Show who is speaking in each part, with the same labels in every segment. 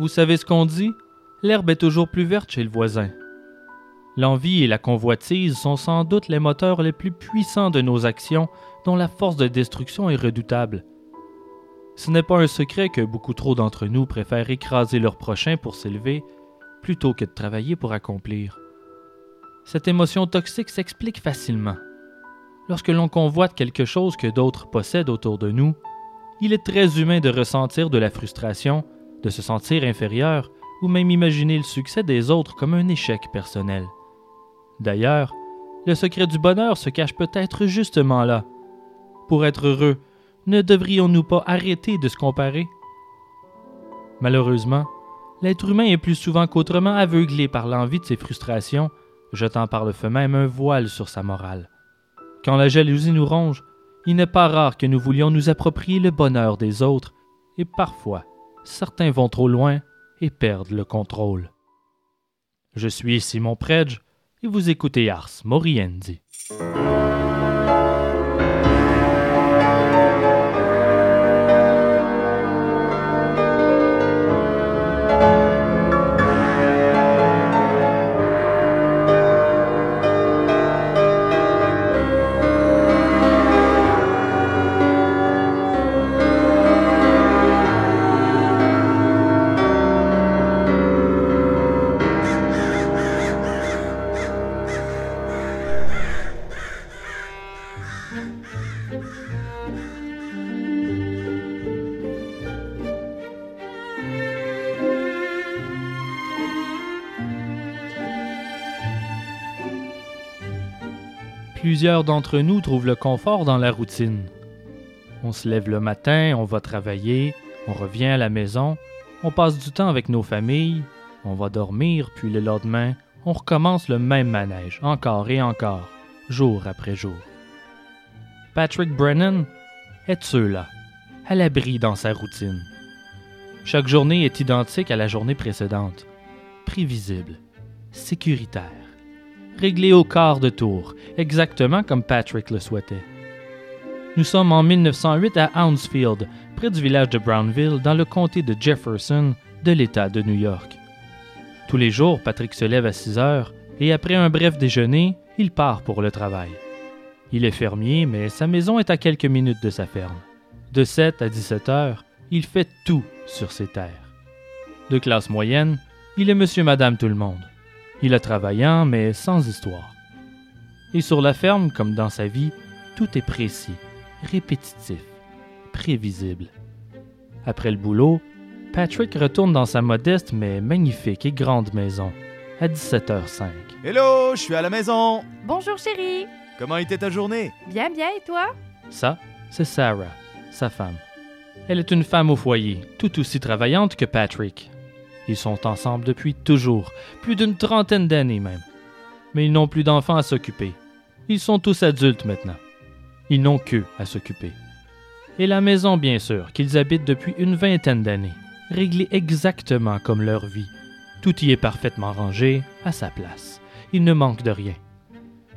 Speaker 1: Vous savez ce qu'on dit? L'herbe est toujours plus verte chez le voisin. L'envie et la convoitise sont sans doute les moteurs les plus puissants de nos actions dont la force de destruction est redoutable. Ce n'est pas un secret que beaucoup trop d'entre nous préfèrent écraser leur prochain pour s'élever plutôt que de travailler pour accomplir. Cette émotion toxique s'explique facilement. Lorsque l'on convoite quelque chose que d'autres possèdent autour de nous, il est très humain de ressentir de la frustration, de se sentir inférieur ou même imaginer le succès des autres comme un échec personnel. D'ailleurs, le secret du bonheur se cache peut-être justement là. Pour être heureux, ne devrions-nous pas arrêter de se comparer? Malheureusement, l'être humain est plus souvent qu'autrement aveuglé par l'envie de ses frustrations, jetant par le fait même un voile sur sa morale. Quand la jalousie nous ronge, il n'est pas rare que nous voulions nous approprier le bonheur des autres, et parfois, certains vont trop loin et perdent le contrôle. Je suis Simon Predge, et vous écoutez Ars Moriendi. Plusieurs d'entre nous trouvent le confort dans la routine. On se lève le matin, on va travailler, on revient à la maison, on passe du temps avec nos familles, on va dormir, puis le lendemain, on recommence le même manège, encore et encore, jour après jour. Patrick Brennan est ceux-là, à l'abri dans sa routine. Chaque journée est identique à la journée précédente, prévisible, sécuritaire réglé au quart de tour, exactement comme Patrick le souhaitait. Nous sommes en 1908 à Hounsfield, près du village de Brownville, dans le comté de Jefferson, de l'État de New York. Tous les jours, Patrick se lève à 6 heures et après un bref déjeuner, il part pour le travail. Il est fermier, mais sa maison est à quelques minutes de sa ferme. De 7 à 17 heures, il fait tout sur ses terres. De classe moyenne, il est monsieur madame tout le monde. Il a travaillant, mais sans histoire. Et sur la ferme, comme dans sa vie, tout est précis, répétitif, prévisible. Après le boulot, Patrick retourne dans sa modeste mais magnifique et grande maison, à 17h05.
Speaker 2: Hello, je suis à la maison.
Speaker 3: Bonjour chérie.
Speaker 2: Comment était ta journée?
Speaker 3: Bien, bien, et toi?
Speaker 1: Ça, c'est Sarah, sa femme. Elle est une femme au foyer, tout aussi travaillante que Patrick. Ils sont ensemble depuis toujours, plus d'une trentaine d'années même. Mais ils n'ont plus d'enfants à s'occuper. Ils sont tous adultes maintenant. Ils n'ont qu'eux à s'occuper. Et la maison, bien sûr, qu'ils habitent depuis une vingtaine d'années, réglée exactement comme leur vie. Tout y est parfaitement rangé, à sa place. Il ne manque de rien.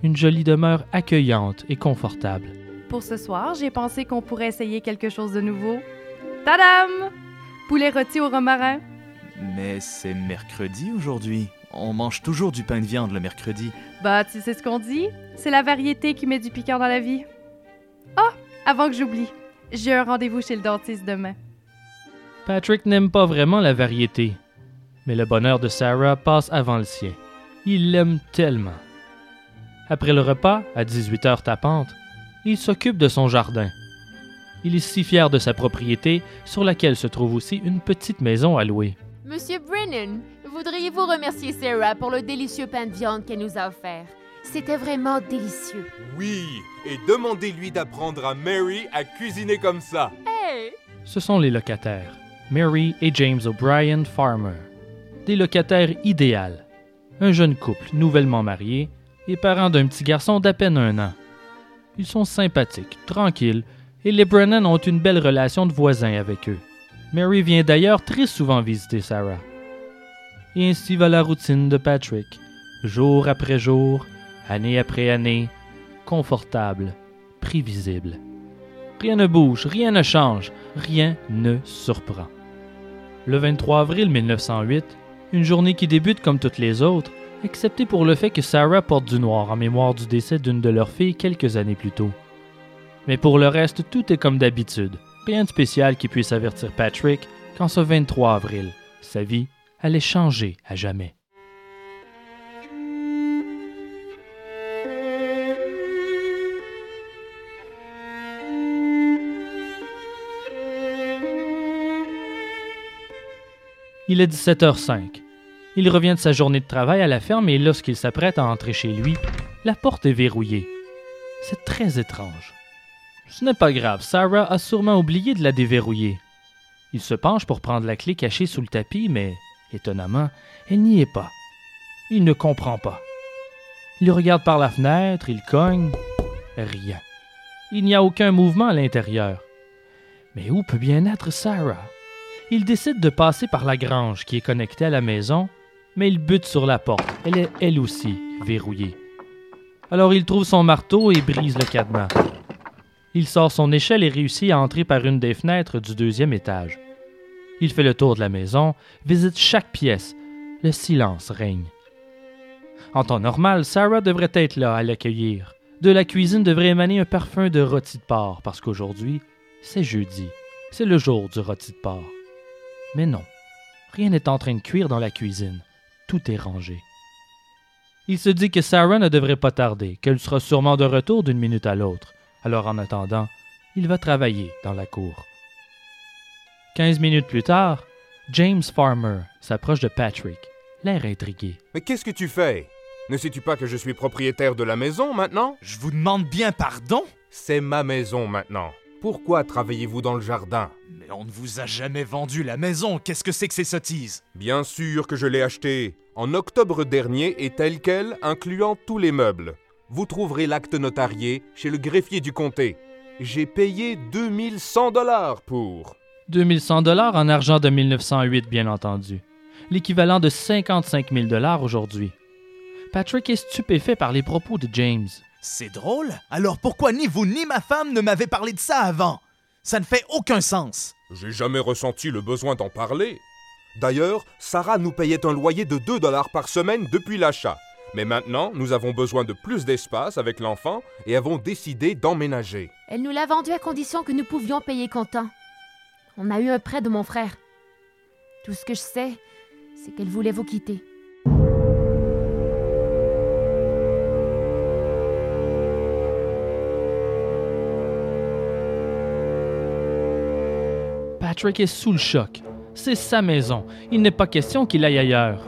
Speaker 1: Une jolie demeure accueillante et confortable.
Speaker 3: Pour ce soir, j'ai pensé qu'on pourrait essayer quelque chose de nouveau. Tadam! Poulet rôti au romarin.
Speaker 2: Mais c'est mercredi aujourd'hui. On mange toujours du pain de viande le mercredi.
Speaker 3: Bah, tu sais ce qu'on dit? C'est la variété qui met du piquant dans la vie. Oh, avant que j'oublie, j'ai un rendez-vous chez le dentiste demain.
Speaker 1: Patrick n'aime pas vraiment la variété, mais le bonheur de Sarah passe avant le sien. Il l'aime tellement. Après le repas, à 18h tapante, il s'occupe de son jardin. Il est si fier de sa propriété, sur laquelle se trouve aussi une petite maison à louer.
Speaker 4: Monsieur Brennan, voudriez-vous remercier Sarah pour le délicieux pain de viande qu'elle nous a offert? C'était vraiment délicieux.
Speaker 5: Oui, et demandez-lui d'apprendre à Mary à cuisiner comme ça.
Speaker 4: Hey!
Speaker 1: Ce sont les locataires, Mary et James O'Brien Farmer. Des locataires idéaux. Un jeune couple nouvellement marié et parents d'un petit garçon d'à peine un an. Ils sont sympathiques, tranquilles, et les Brennan ont une belle relation de voisins avec eux. Mary vient d'ailleurs très souvent visiter Sarah. Et ainsi va la routine de Patrick, jour après jour, année après année, confortable, prévisible. Rien ne bouge, rien ne change, rien ne surprend. Le 23 avril 1908, une journée qui débute comme toutes les autres, excepté pour le fait que Sarah porte du noir en mémoire du décès d'une de leurs filles quelques années plus tôt. Mais pour le reste, tout est comme d'habitude. Rien de spécial qui puisse avertir Patrick qu'en ce 23 avril, sa vie allait changer à jamais. Il est 17h05. Il revient de sa journée de travail à la ferme et lorsqu'il s'apprête à entrer chez lui, la porte est verrouillée. C'est très étrange. Ce n'est pas grave, Sarah a sûrement oublié de la déverrouiller. Il se penche pour prendre la clé cachée sous le tapis, mais, étonnamment, elle n'y est pas. Il ne comprend pas. Il regarde par la fenêtre, il cogne. Rien. Il n'y a aucun mouvement à l'intérieur. Mais où peut bien être Sarah? Il décide de passer par la grange qui est connectée à la maison, mais il bute sur la porte. Elle est elle aussi verrouillée. Alors il trouve son marteau et brise le cadenas. Il sort son échelle et réussit à entrer par une des fenêtres du deuxième étage. Il fait le tour de la maison, visite chaque pièce. Le silence règne. En temps normal, Sarah devrait être là à l'accueillir. De la cuisine devrait émaner un parfum de rôti de porc parce qu'aujourd'hui, c'est jeudi. C'est le jour du rôti de porc. Mais non, rien n'est en train de cuire dans la cuisine. Tout est rangé. Il se dit que Sarah ne devrait pas tarder, qu'elle sera sûrement de retour d'une minute à l'autre. Alors en attendant, il va travailler dans la cour. Quinze minutes plus tard, James Farmer s'approche de Patrick, l'air intrigué.
Speaker 5: Mais qu'est-ce que tu fais? Ne sais-tu pas que je suis propriétaire de la maison maintenant?
Speaker 2: Je vous demande bien pardon?
Speaker 5: C'est ma maison maintenant. Pourquoi travaillez-vous dans le jardin?
Speaker 2: Mais on ne vous a jamais vendu la maison, qu'est-ce que c'est que ces sottises?
Speaker 5: Bien sûr que je l'ai acheté. En octobre dernier et tel quel, incluant tous les meubles. Vous trouverez l'acte notarié chez le greffier du comté. J'ai payé 2100 dollars pour.
Speaker 1: 2100 dollars en argent de 1908, bien entendu. L'équivalent de 55 000 dollars aujourd'hui. Patrick est stupéfait par les propos de James.
Speaker 2: C'est drôle. Alors pourquoi ni vous ni ma femme ne m'avez parlé de ça avant? Ça ne fait aucun sens.
Speaker 5: J'ai jamais ressenti le besoin d'en parler. D'ailleurs, Sarah nous payait un loyer de 2 dollars par semaine depuis l'achat. Mais maintenant, nous avons besoin de plus d'espace avec l'enfant et avons décidé d'emménager.
Speaker 4: Elle nous l'a vendu à condition que nous pouvions payer comptant. On a eu un prêt de mon frère. Tout ce que je sais, c'est qu'elle voulait vous quitter.
Speaker 1: Patrick est sous le choc. C'est sa maison. Il n'est pas question qu'il aille ailleurs.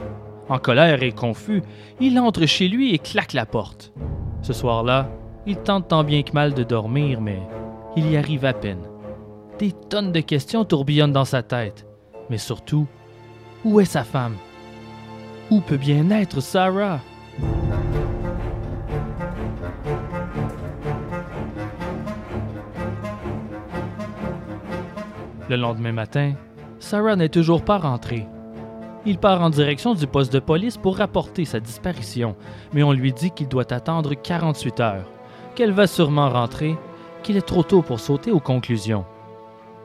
Speaker 1: En colère et confus, il entre chez lui et claque la porte. Ce soir-là, il tente tant bien que mal de dormir, mais il y arrive à peine. Des tonnes de questions tourbillonnent dans sa tête. Mais surtout, où est sa femme? Où peut bien être Sarah? Le lendemain matin, Sarah n'est toujours pas rentrée. Il part en direction du poste de police pour rapporter sa disparition, mais on lui dit qu'il doit attendre 48 heures, qu'elle va sûrement rentrer, qu'il est trop tôt pour sauter aux conclusions.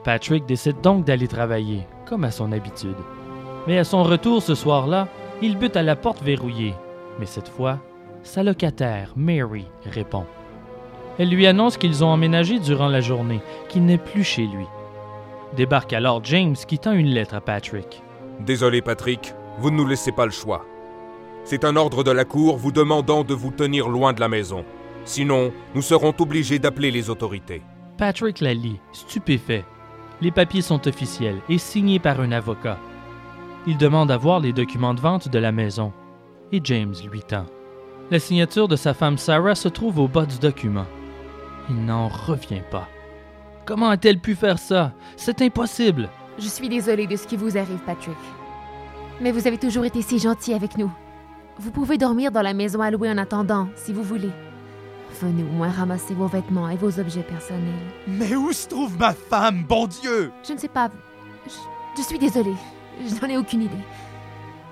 Speaker 1: Patrick décide donc d'aller travailler, comme à son habitude. Mais à son retour ce soir-là, il bute à la porte verrouillée. Mais cette fois, sa locataire, Mary, répond. Elle lui annonce qu'ils ont emménagé durant la journée, qu'il n'est plus chez lui. Débarque alors James qui tend une lettre à Patrick.
Speaker 5: Désolé Patrick, vous ne nous laissez pas le choix. C'est un ordre de la Cour vous demandant de vous tenir loin de la maison. Sinon, nous serons obligés d'appeler les autorités.
Speaker 1: Patrick la lit, stupéfait. Les papiers sont officiels et signés par un avocat. Il demande à voir les documents de vente de la maison. Et James lui tend. La signature de sa femme Sarah se trouve au bas du document. Il n'en revient pas. Comment a-t-elle pu faire ça? C'est impossible.
Speaker 4: Je suis désolée de ce qui vous arrive, Patrick. Mais vous avez toujours été si gentil avec nous. Vous pouvez dormir dans la maison à louer en attendant, si vous voulez. Venez au moins ramasser vos vêtements et vos objets personnels.
Speaker 2: Mais où se trouve ma femme, bon Dieu?
Speaker 4: Je ne sais pas. Je, je suis désolée. Je n'en ai aucune idée.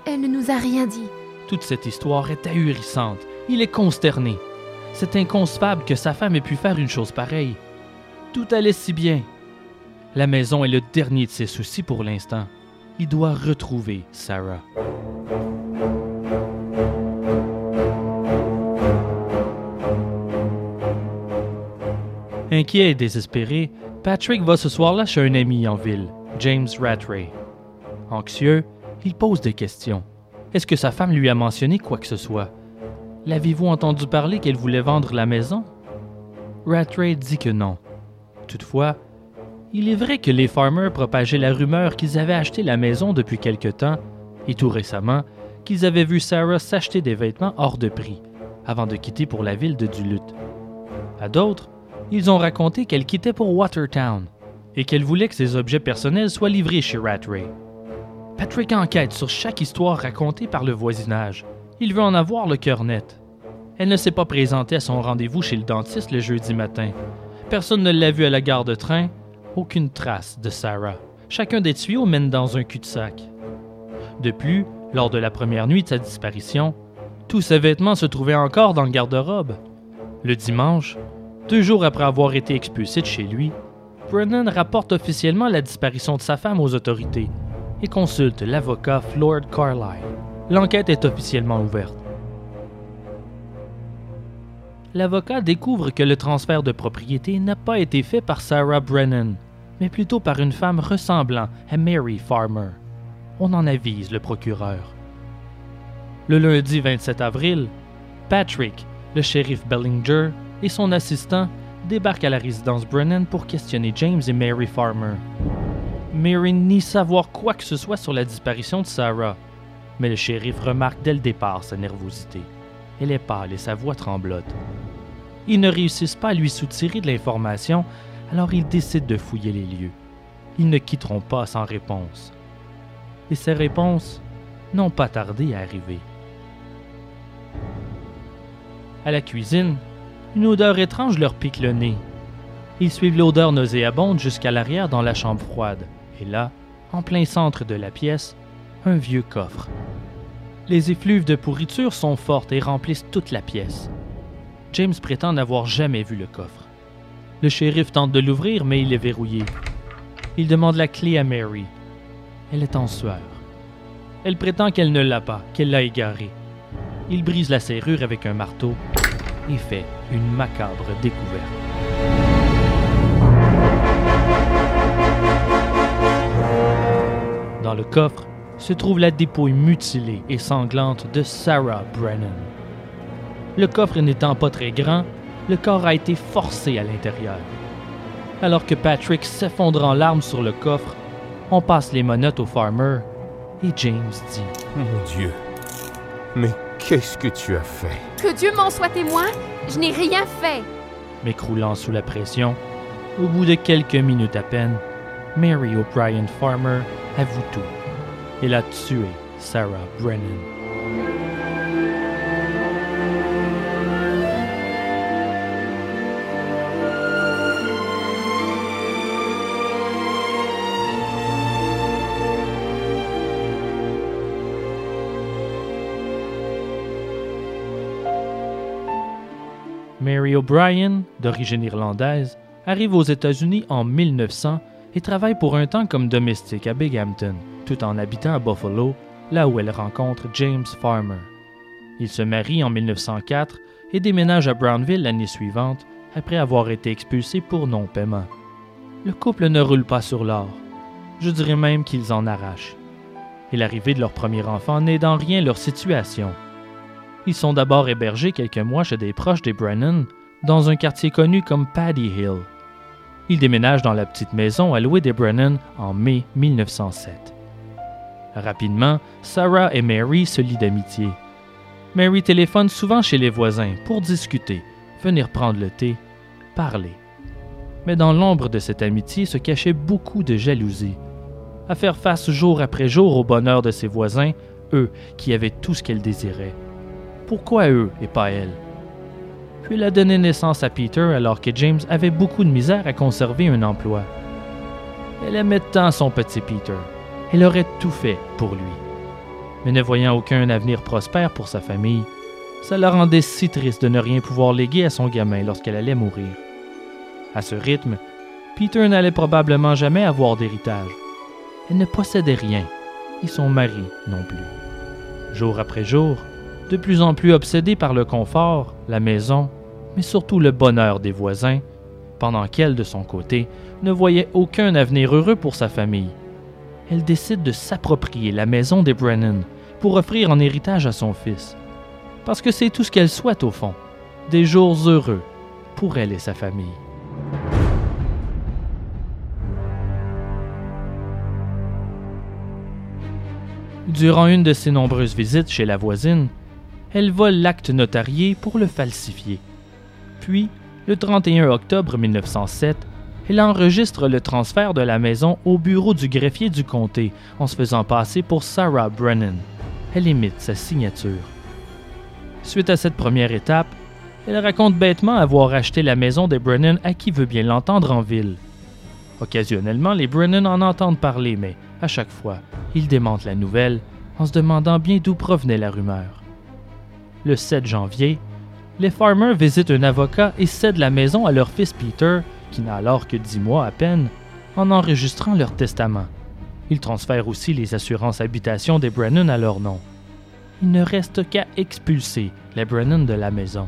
Speaker 4: Elle ne nous a rien dit.
Speaker 1: Toute cette histoire est ahurissante. Il est consterné. C'est inconcevable que sa femme ait pu faire une chose pareille. Tout allait si bien. La maison est le dernier de ses soucis pour l'instant. Il doit retrouver Sarah. Inquiet et désespéré, Patrick va ce soir-là chez un ami en ville, James Rattray. Anxieux, il pose des questions. Est-ce que sa femme lui a mentionné quoi que ce soit? L'avez-vous entendu parler qu'elle voulait vendre la maison? Rattray dit que non. Toutefois, il est vrai que les farmers propageaient la rumeur qu'ils avaient acheté la maison depuis quelque temps, et tout récemment, qu'ils avaient vu Sarah s'acheter des vêtements hors de prix, avant de quitter pour la ville de Duluth. À d'autres, ils ont raconté qu'elle quittait pour Watertown, et qu'elle voulait que ses objets personnels soient livrés chez Rattray. Patrick enquête sur chaque histoire racontée par le voisinage. Il veut en avoir le cœur net. Elle ne s'est pas présentée à son rendez-vous chez le dentiste le jeudi matin. Personne ne l'a vue à la gare de train, aucune trace de Sarah. Chacun des tuyaux mène dans un cul-de-sac. De plus, lors de la première nuit de sa disparition, tous ses vêtements se trouvaient encore dans le garde-robe. Le dimanche, deux jours après avoir été expulsé de chez lui, Brennan rapporte officiellement la disparition de sa femme aux autorités et consulte l'avocat Floyd Carlyle. L'enquête est officiellement ouverte. L'avocat découvre que le transfert de propriété n'a pas été fait par Sarah Brennan, mais plutôt par une femme ressemblant à Mary Farmer. On en avise le procureur. Le lundi 27 avril, Patrick, le shérif Bellinger et son assistant débarquent à la résidence Brennan pour questionner James et Mary Farmer. Mary nie savoir quoi que ce soit sur la disparition de Sarah, mais le shérif remarque dès le départ sa nervosité. Elle est pâle et sa voix tremblote. Ils ne réussissent pas à lui soutirer de l'information, alors ils décident de fouiller les lieux. Ils ne quitteront pas sans réponse. Et ces réponses n'ont pas tardé à arriver. À la cuisine, une odeur étrange leur pique le nez. Ils suivent l'odeur nauséabonde jusqu'à l'arrière dans la chambre froide. Et là, en plein centre de la pièce, un vieux coffre. Les effluves de pourriture sont fortes et remplissent toute la pièce. James prétend n'avoir jamais vu le coffre. Le shérif tente de l'ouvrir, mais il est verrouillé. Il demande la clé à Mary. Elle est en sueur. Elle prétend qu'elle ne l'a pas, qu'elle l'a égaré. Il brise la serrure avec un marteau et fait une macabre découverte. Dans le coffre se trouve la dépouille mutilée et sanglante de Sarah Brennan. Le coffre n'étant pas très grand, le corps a été forcé à l'intérieur. Alors que Patrick s'effondre en larmes sur le coffre, on passe les monottes au farmer et James dit
Speaker 5: Mon Dieu. Mais qu'est-ce que tu as fait?
Speaker 4: Que Dieu m'en soit témoin, je n'ai rien fait.
Speaker 1: M'écroulant sous la pression, au bout de quelques minutes à peine, Mary O'Brien Farmer avoue tout. Elle a tué Sarah Brennan. O'Brien, d'origine irlandaise, arrive aux États-Unis en 1900 et travaille pour un temps comme domestique à Binghamton, tout en habitant à Buffalo, là où elle rencontre James Farmer. Ils se marient en 1904 et déménagent à Brownville l'année suivante, après avoir été expulsés pour non-paiement. Le couple ne roule pas sur l'or. Je dirais même qu'ils en arrachent. Et l'arrivée de leur premier enfant n'aide en rien leur situation. Ils sont d'abord hébergés quelques mois chez des proches des Brennan, dans un quartier connu comme Paddy Hill. Ils déménagent dans la petite maison allouée des Brennan en mai 1907. Rapidement, Sarah et Mary se lient d'amitié. Mary téléphone souvent chez les voisins pour discuter, venir prendre le thé, parler. Mais dans l'ombre de cette amitié se cachait beaucoup de jalousie. À faire face jour après jour au bonheur de ses voisins, eux qui avaient tout ce qu'elle désirait. Pourquoi eux et pas elle? Puis elle a donné naissance à Peter alors que James avait beaucoup de misère à conserver un emploi. Elle aimait tant son petit Peter. Elle aurait tout fait pour lui. Mais ne voyant aucun avenir prospère pour sa famille, ça la rendait si triste de ne rien pouvoir léguer à son gamin lorsqu'elle allait mourir. À ce rythme, Peter n'allait probablement jamais avoir d'héritage. Elle ne possédait rien, et son mari non plus. Jour après jour, de plus en plus obsédée par le confort, la maison, mais surtout le bonheur des voisins, pendant qu'elle, de son côté, ne voyait aucun avenir heureux pour sa famille. Elle décide de s'approprier la maison des Brennan pour offrir en héritage à son fils. Parce que c'est tout ce qu'elle souhaite au fond, des jours heureux pour elle et sa famille. Durant une de ses nombreuses visites chez la voisine, elle vole l'acte notarié pour le falsifier. Puis, le 31 octobre 1907, elle enregistre le transfert de la maison au bureau du greffier du comté en se faisant passer pour Sarah Brennan. Elle imite sa signature. Suite à cette première étape, elle raconte bêtement avoir acheté la maison des Brennan à qui veut bien l'entendre en ville. Occasionnellement, les Brennan en entendent parler, mais à chaque fois, ils démentent la nouvelle en se demandant bien d'où provenait la rumeur. Le 7 janvier, les Farmers visitent un avocat et cèdent la maison à leur fils Peter, qui n'a alors que dix mois à peine, en enregistrant leur testament. Ils transfèrent aussi les assurances habitation des Brennan à leur nom. Il ne reste qu'à expulser les Brennan de la maison.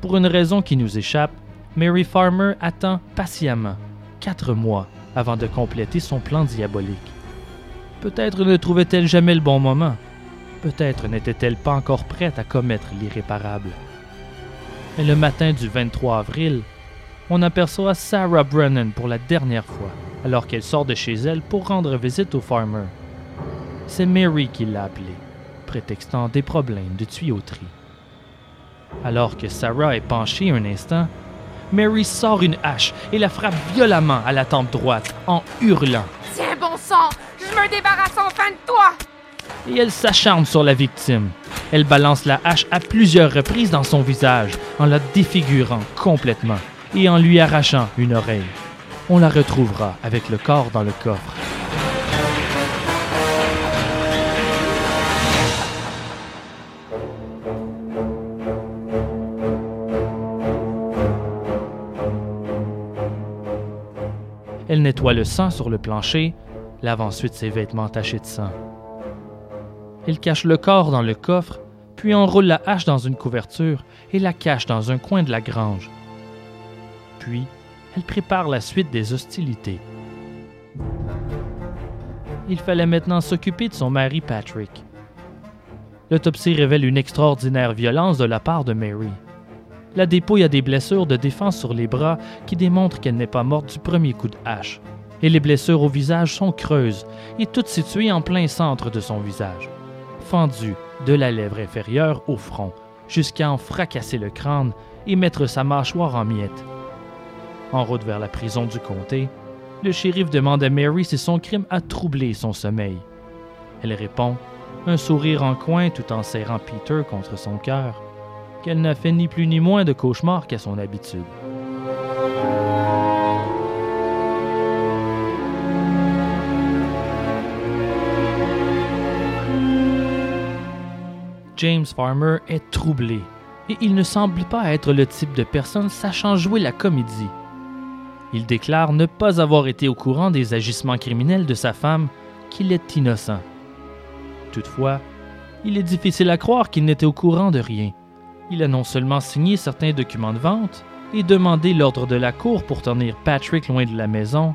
Speaker 1: Pour une raison qui nous échappe, Mary Farmer attend patiemment quatre mois avant de compléter son plan diabolique. Peut-être ne trouvait-elle jamais le bon moment. Peut-être n'était-elle pas encore prête à commettre l'irréparable. Mais le matin du 23 avril, on aperçoit Sarah Brennan pour la dernière fois, alors qu'elle sort de chez elle pour rendre visite au farmer. C'est Mary qui l'a appelée, prétextant des problèmes de tuyauterie. Alors que Sarah est penchée un instant, Mary sort une hache et la frappe violemment à la tempe droite en hurlant.
Speaker 4: Tiens, bon sang, je me débarrasse enfin de toi!
Speaker 1: Et elle s'acharne sur la victime. Elle balance la hache à plusieurs reprises dans son visage en la défigurant complètement et en lui arrachant une oreille. On la retrouvera avec le corps dans le coffre. Elle nettoie le sang sur le plancher, lave ensuite ses vêtements tachés de sang. Elle cache le corps dans le coffre, puis enroule la hache dans une couverture et la cache dans un coin de la grange. Puis, elle prépare la suite des hostilités. Il fallait maintenant s'occuper de son mari Patrick. L'autopsie révèle une extraordinaire violence de la part de Mary. La dépouille a des blessures de défense sur les bras qui démontrent qu'elle n'est pas morte du premier coup de hache. Et les blessures au visage sont creuses et toutes situées en plein centre de son visage, de la lèvre inférieure au front, jusqu'à en fracasser le crâne et mettre sa mâchoire en miettes. En route vers la prison du comté, le shérif demande à Mary si son crime a troublé son sommeil. Elle répond, un sourire en coin tout en serrant Peter contre son cœur, qu'elle n'a fait ni plus ni moins de cauchemars qu'à son habitude. James Farmer est troublé et il ne semble pas être le type de personne sachant jouer la comédie. Il déclare ne pas avoir été au courant des agissements criminels de sa femme, qu'il est innocent. Toutefois, il est difficile à croire qu'il n'était au courant de rien. Il a non seulement signé certains documents de vente et demandé l'ordre de la cour pour tenir Patrick loin de la maison,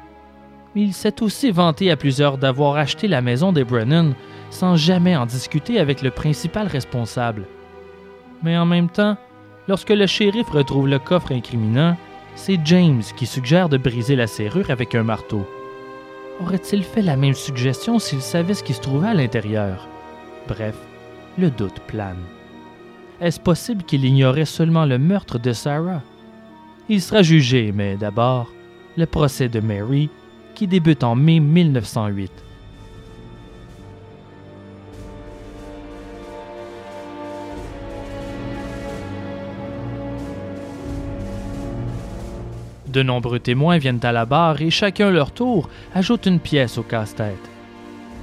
Speaker 1: mais il s'est aussi vanté à plusieurs d'avoir acheté la maison des Brennan sans jamais en discuter avec le principal responsable. Mais en même temps, lorsque le shérif retrouve le coffre incriminant, c'est James qui suggère de briser la serrure avec un marteau. Aurait-il fait la même suggestion s'il savait ce qui se trouvait à l'intérieur? Bref, le doute plane. Est-ce possible qu'il ignorait seulement le meurtre de Sarah? Il sera jugé, mais d'abord, le procès de Mary, qui débute en mai 1908. De nombreux témoins viennent à la barre et chacun leur tour ajoute une pièce au casse-tête.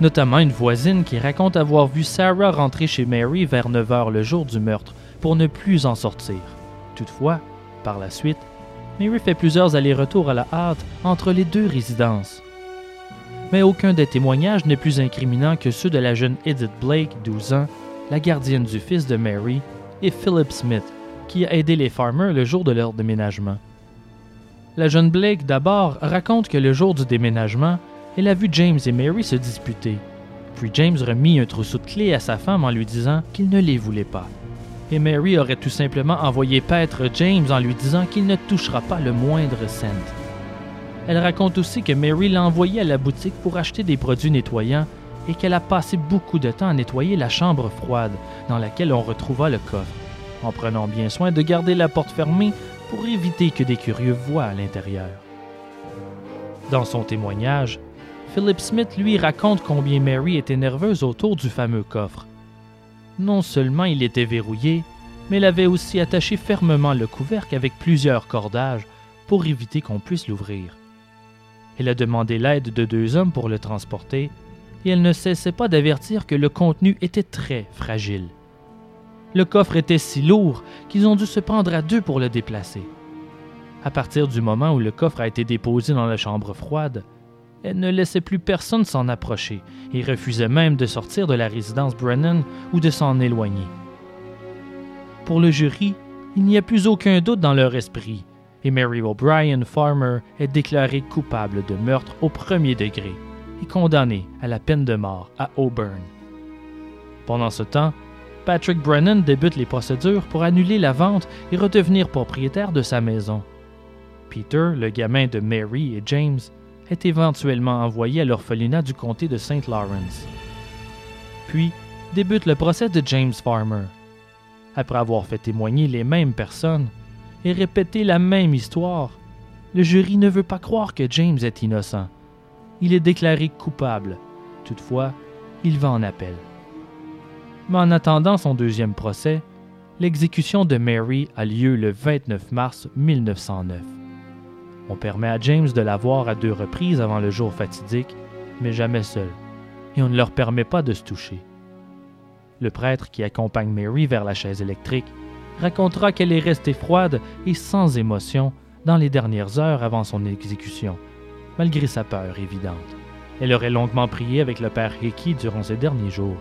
Speaker 1: Notamment une voisine qui raconte avoir vu Sarah rentrer chez Mary vers 9 heures le jour du meurtre pour ne plus en sortir. Toutefois, par la suite, Mary fait plusieurs allers-retours à la hâte entre les deux résidences. Mais aucun des témoignages n'est plus incriminant que ceux de la jeune Edith Blake, 12 ans, la gardienne du fils de Mary, et Philip Smith, qui a aidé les Farmers le jour de leur déménagement. La jeune Blake d'abord raconte que le jour du déménagement, elle a vu James et Mary se disputer. Puis James remit un trousseau de clés à sa femme en lui disant qu'il ne les voulait pas. Et Mary aurait tout simplement envoyé paître James en lui disant qu'il ne touchera pas le moindre cent. Elle raconte aussi que Mary l'a envoyé à la boutique pour acheter des produits nettoyants et qu'elle a passé beaucoup de temps à nettoyer la chambre froide dans laquelle on retrouva le coffre, en prenant bien soin de garder la porte fermée pour éviter que des curieux voient à l'intérieur. Dans son témoignage, Philip Smith lui raconte combien Mary était nerveuse autour du fameux coffre. Non seulement il était verrouillé, mais elle avait aussi attaché fermement le couvercle avec plusieurs cordages pour éviter qu'on puisse l'ouvrir. Elle a demandé l'aide de deux hommes pour le transporter, et elle ne cessait pas d'avertir que le contenu était très fragile. Le coffre était si lourd qu'ils ont dû se prendre à deux pour le déplacer. À partir du moment où le coffre a été déposé dans la chambre froide, elle ne laissait plus personne s'en approcher et refusait même de sortir de la résidence Brennan ou de s'en éloigner. Pour le jury, il n'y a plus aucun doute dans leur esprit, et Mary O'Brien Farmer est déclarée coupable de meurtre au premier degré et condamnée à la peine de mort à Auburn. Pendant ce temps, Patrick Brennan débute les procédures pour annuler la vente et redevenir propriétaire de sa maison. Peter, le gamin de Mary et James, est éventuellement envoyé à l'orphelinat du comté de St. Lawrence. Puis débute le procès de James Farmer. Après avoir fait témoigner les mêmes personnes et répéter la même histoire, le jury ne veut pas croire que James est innocent. Il est déclaré coupable. Toutefois, il va en appel. Mais en attendant son deuxième procès, l'exécution de Mary a lieu le 29 mars 1909. On permet à James de la voir à deux reprises avant le jour fatidique, mais jamais seul, et on ne leur permet pas de se toucher. Le prêtre qui accompagne Mary vers la chaise électrique racontera qu'elle est restée froide et sans émotion dans les dernières heures avant son exécution, malgré sa peur évidente. Elle aurait longuement prié avec le père Hickey durant ces derniers jours,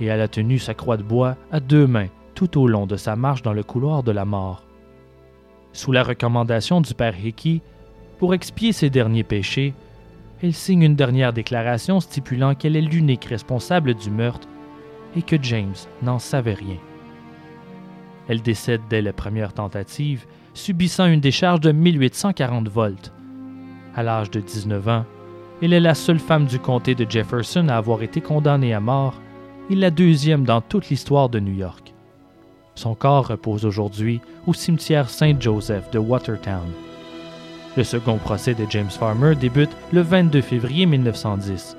Speaker 1: et elle a tenu sa croix de bois à deux mains tout au long de sa marche dans le couloir de la mort sous la recommandation du père Hickey, pour expier ses derniers péchés, elle signe une dernière déclaration stipulant qu'elle est l'unique responsable du meurtre et que James n'en savait rien. Elle décède dès la première tentative, subissant une décharge de 1840 volts. À l'âge de 19 ans, elle est la seule femme du comté de Jefferson à avoir été condamnée à mort et la deuxième dans toute l'histoire de New York. Son corps repose aujourd'hui au cimetière Saint-Joseph de Watertown. Le second procès de James Farmer débute le 22 février 1910.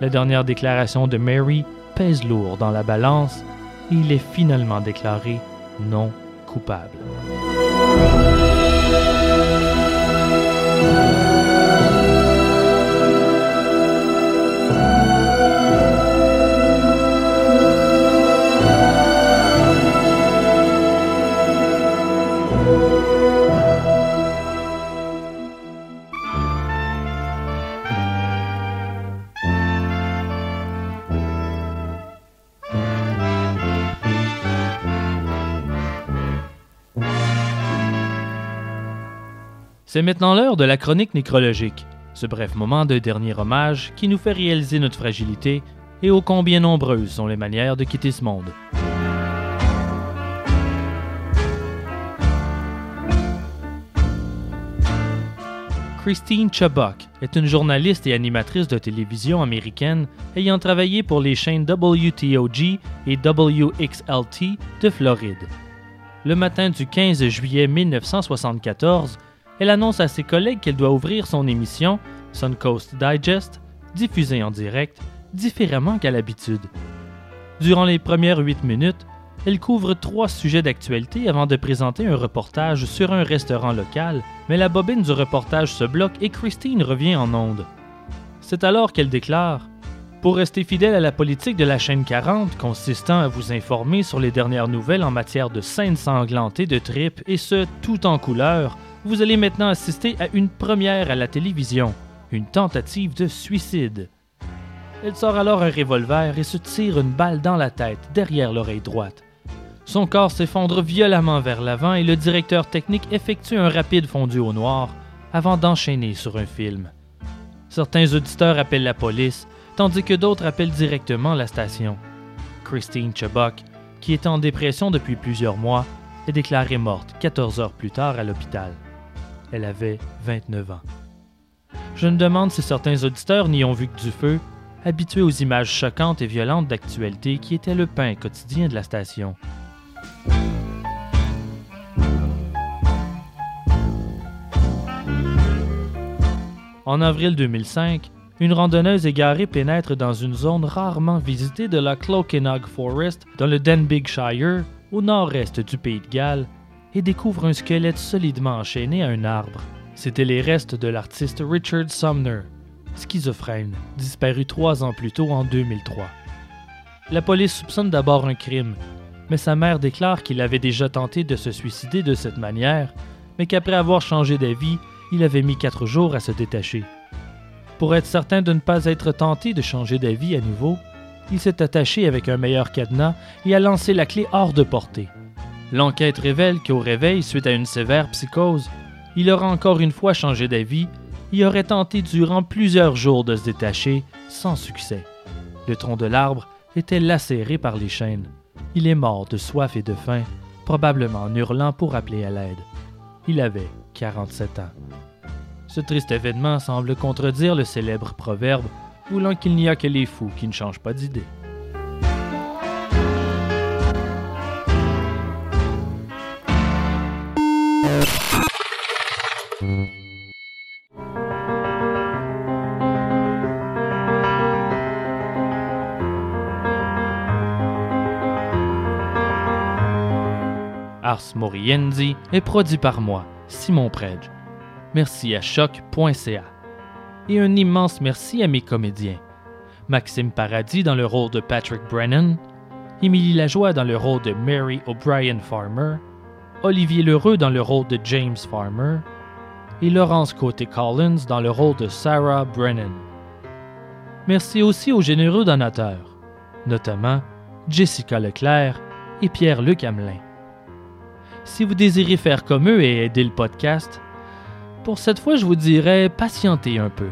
Speaker 1: La dernière déclaration de Mary pèse lourd dans la balance et il est finalement déclaré non coupable. C'est maintenant l'heure de la chronique nécrologique, ce bref moment de dernier hommage qui nous fait réaliser notre fragilité et ô combien nombreuses sont les manières de quitter ce monde. Christine Chubbuck est une journaliste et animatrice de télévision américaine ayant travaillé pour les chaînes WTOG et WXLT de Floride. Le matin du 15 juillet 1974, elle annonce à ses collègues qu'elle doit ouvrir son émission Suncoast Digest, diffusée en direct, différemment qu'à l'habitude. Durant les premières huit minutes, elle couvre trois sujets d'actualité avant de présenter un reportage sur un restaurant local, mais la bobine du reportage se bloque et Christine revient en onde. C'est alors qu'elle déclare Pour rester fidèle à la politique de la chaîne 40, consistant à vous informer sur les dernières nouvelles en matière de scènes sanglantées de tripes et ce, tout en couleur, vous allez maintenant assister à une première à la télévision. une tentative de suicide. Elle sort alors un revolver et se tire une balle dans la tête, derrière l'oreille droite. Son corps s'effondre violemment vers l'avant et le directeur technique effectue un rapide fondu au noir avant d'enchaîner sur un film. Certains auditeurs appellent la police, tandis que d'autres appellent directement la station. Christine Chebok, qui est en dépression depuis plusieurs mois, est déclarée morte 14 heures plus tard à l'hôpital. Elle avait 29 ans. Je me demande si certains auditeurs n'y ont vu que du feu, habitués aux images choquantes et violentes d'actualité qui étaient le pain quotidien de la station. En avril 2005, une randonneuse égarée pénètre dans une zone rarement visitée de la Clokenog Forest dans le Denbighshire, au nord-est du pays de Galles, et découvre un squelette solidement enchaîné à un arbre. C'étaient les restes de l'artiste Richard Sumner, schizophrène, disparu trois ans plus tôt en 2003. La police soupçonne d'abord un crime, mais sa mère déclare qu'il avait déjà tenté de se suicider de cette manière, mais qu'après avoir changé d'avis, il avait mis quatre jours à se détacher. Pour être certain de ne pas être tenté de changer d'avis à nouveau, il s'est attaché avec un meilleur cadenas et a lancé la clé hors de portée. L'enquête révèle qu'au réveil, suite à une sévère psychose, il aura encore une fois changé d'avis et aurait tenté durant plusieurs jours de se détacher, sans succès. Le tronc de l'arbre était lacéré par les chaînes. Il est mort de soif et de faim, probablement en hurlant pour appeler à l'aide. Il avait 47 ans. Ce triste événement semble contredire le célèbre proverbe voulant qu'il n'y a que les fous qui ne changent pas d'idée. Ars Moriendi est produit par moi, Simon Predge. Merci à choc.ca. Et un immense merci à mes comédiens. Maxime Paradis dans le rôle de Patrick Brennan, Émilie Lajoie dans le rôle de Mary O'Brien Farmer, Olivier Lheureux dans le rôle de James Farmer et Laurence Côté-Collins dans le rôle de Sarah Brennan. Merci aussi aux généreux donateurs, notamment Jessica Leclerc et Pierre-Luc Hamelin. Si vous désirez faire comme eux et aider le podcast, pour cette fois, je vous dirais patientez un peu.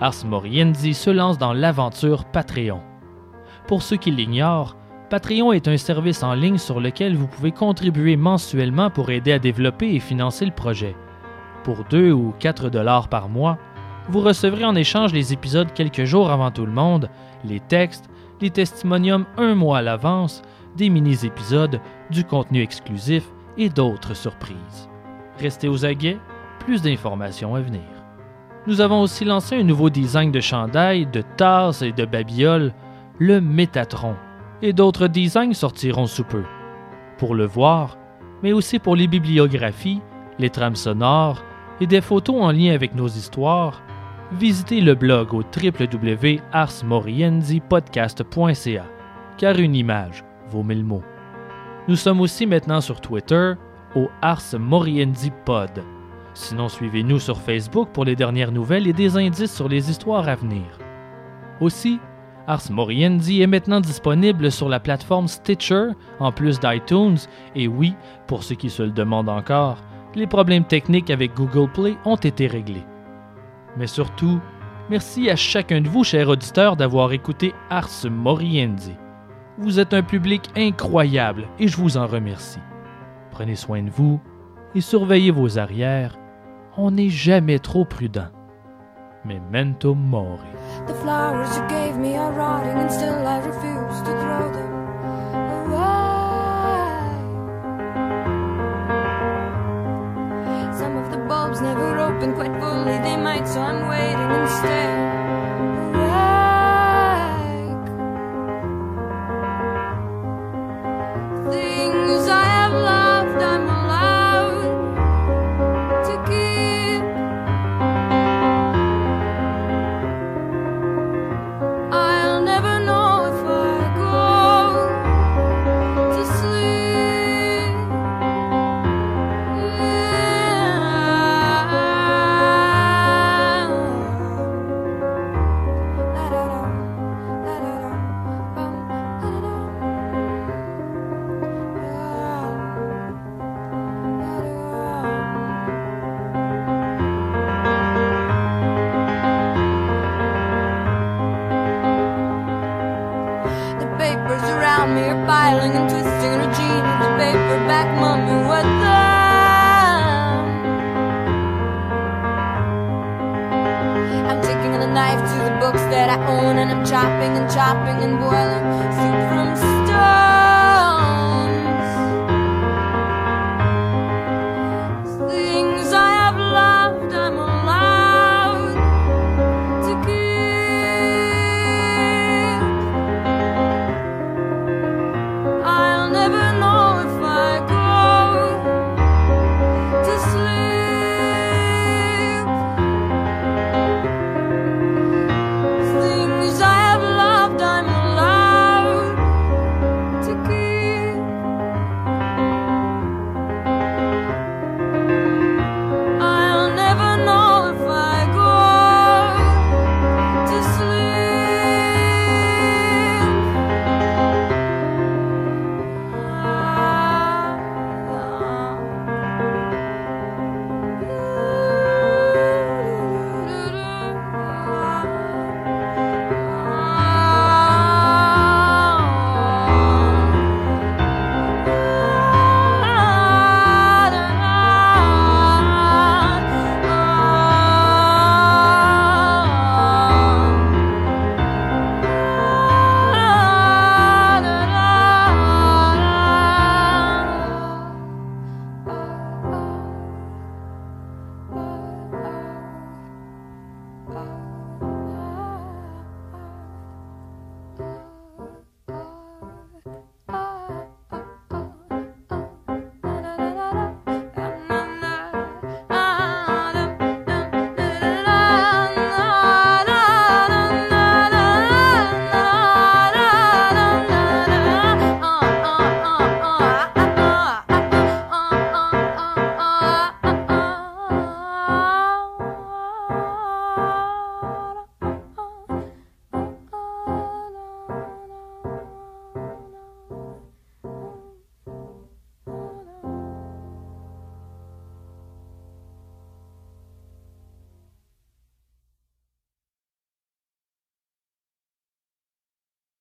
Speaker 1: Ars Moriendi se lance dans l'aventure Patreon. Pour ceux qui l'ignorent, Patreon est un service en ligne sur lequel vous pouvez contribuer mensuellement pour aider à développer et financer le projet. Pour 2 ou 4 dollars par mois, vous recevrez en échange les épisodes quelques jours avant tout le monde, les textes, les testimoniums un mois à l'avance, des mini-épisodes, du contenu exclusif et d'autres surprises. Restez aux aguets, plus d'informations à venir. Nous avons aussi lancé un nouveau design de chandail, de tasses et de babioles, le Métatron, et d'autres designs sortiront sous peu. Pour le voir, mais aussi pour les bibliographies, les trames sonores et des photos en lien avec nos histoires, visitez le blog au www.arsmorienzipodcast.ca, car une image vaut mille mots. Nous sommes aussi maintenant sur Twitter au Ars Moriendi Pod. Sinon, suivez-nous sur Facebook pour les dernières nouvelles et des indices sur les histoires à venir. Aussi, Ars Moriendi est maintenant disponible sur la plateforme Stitcher en plus d'iTunes et oui, pour ceux qui se le demandent encore, les problèmes techniques avec Google Play ont été réglés. Mais surtout, merci à chacun de vous, chers auditeurs, d'avoir écouté Ars Moriendi. Vous êtes un public incroyable et je vous en remercie. Prenez soin de vous et surveillez vos arrières. On n'est jamais trop prudent. Memento mori.
Speaker 6: You gave me are rotting, and still I refuse to throw never quite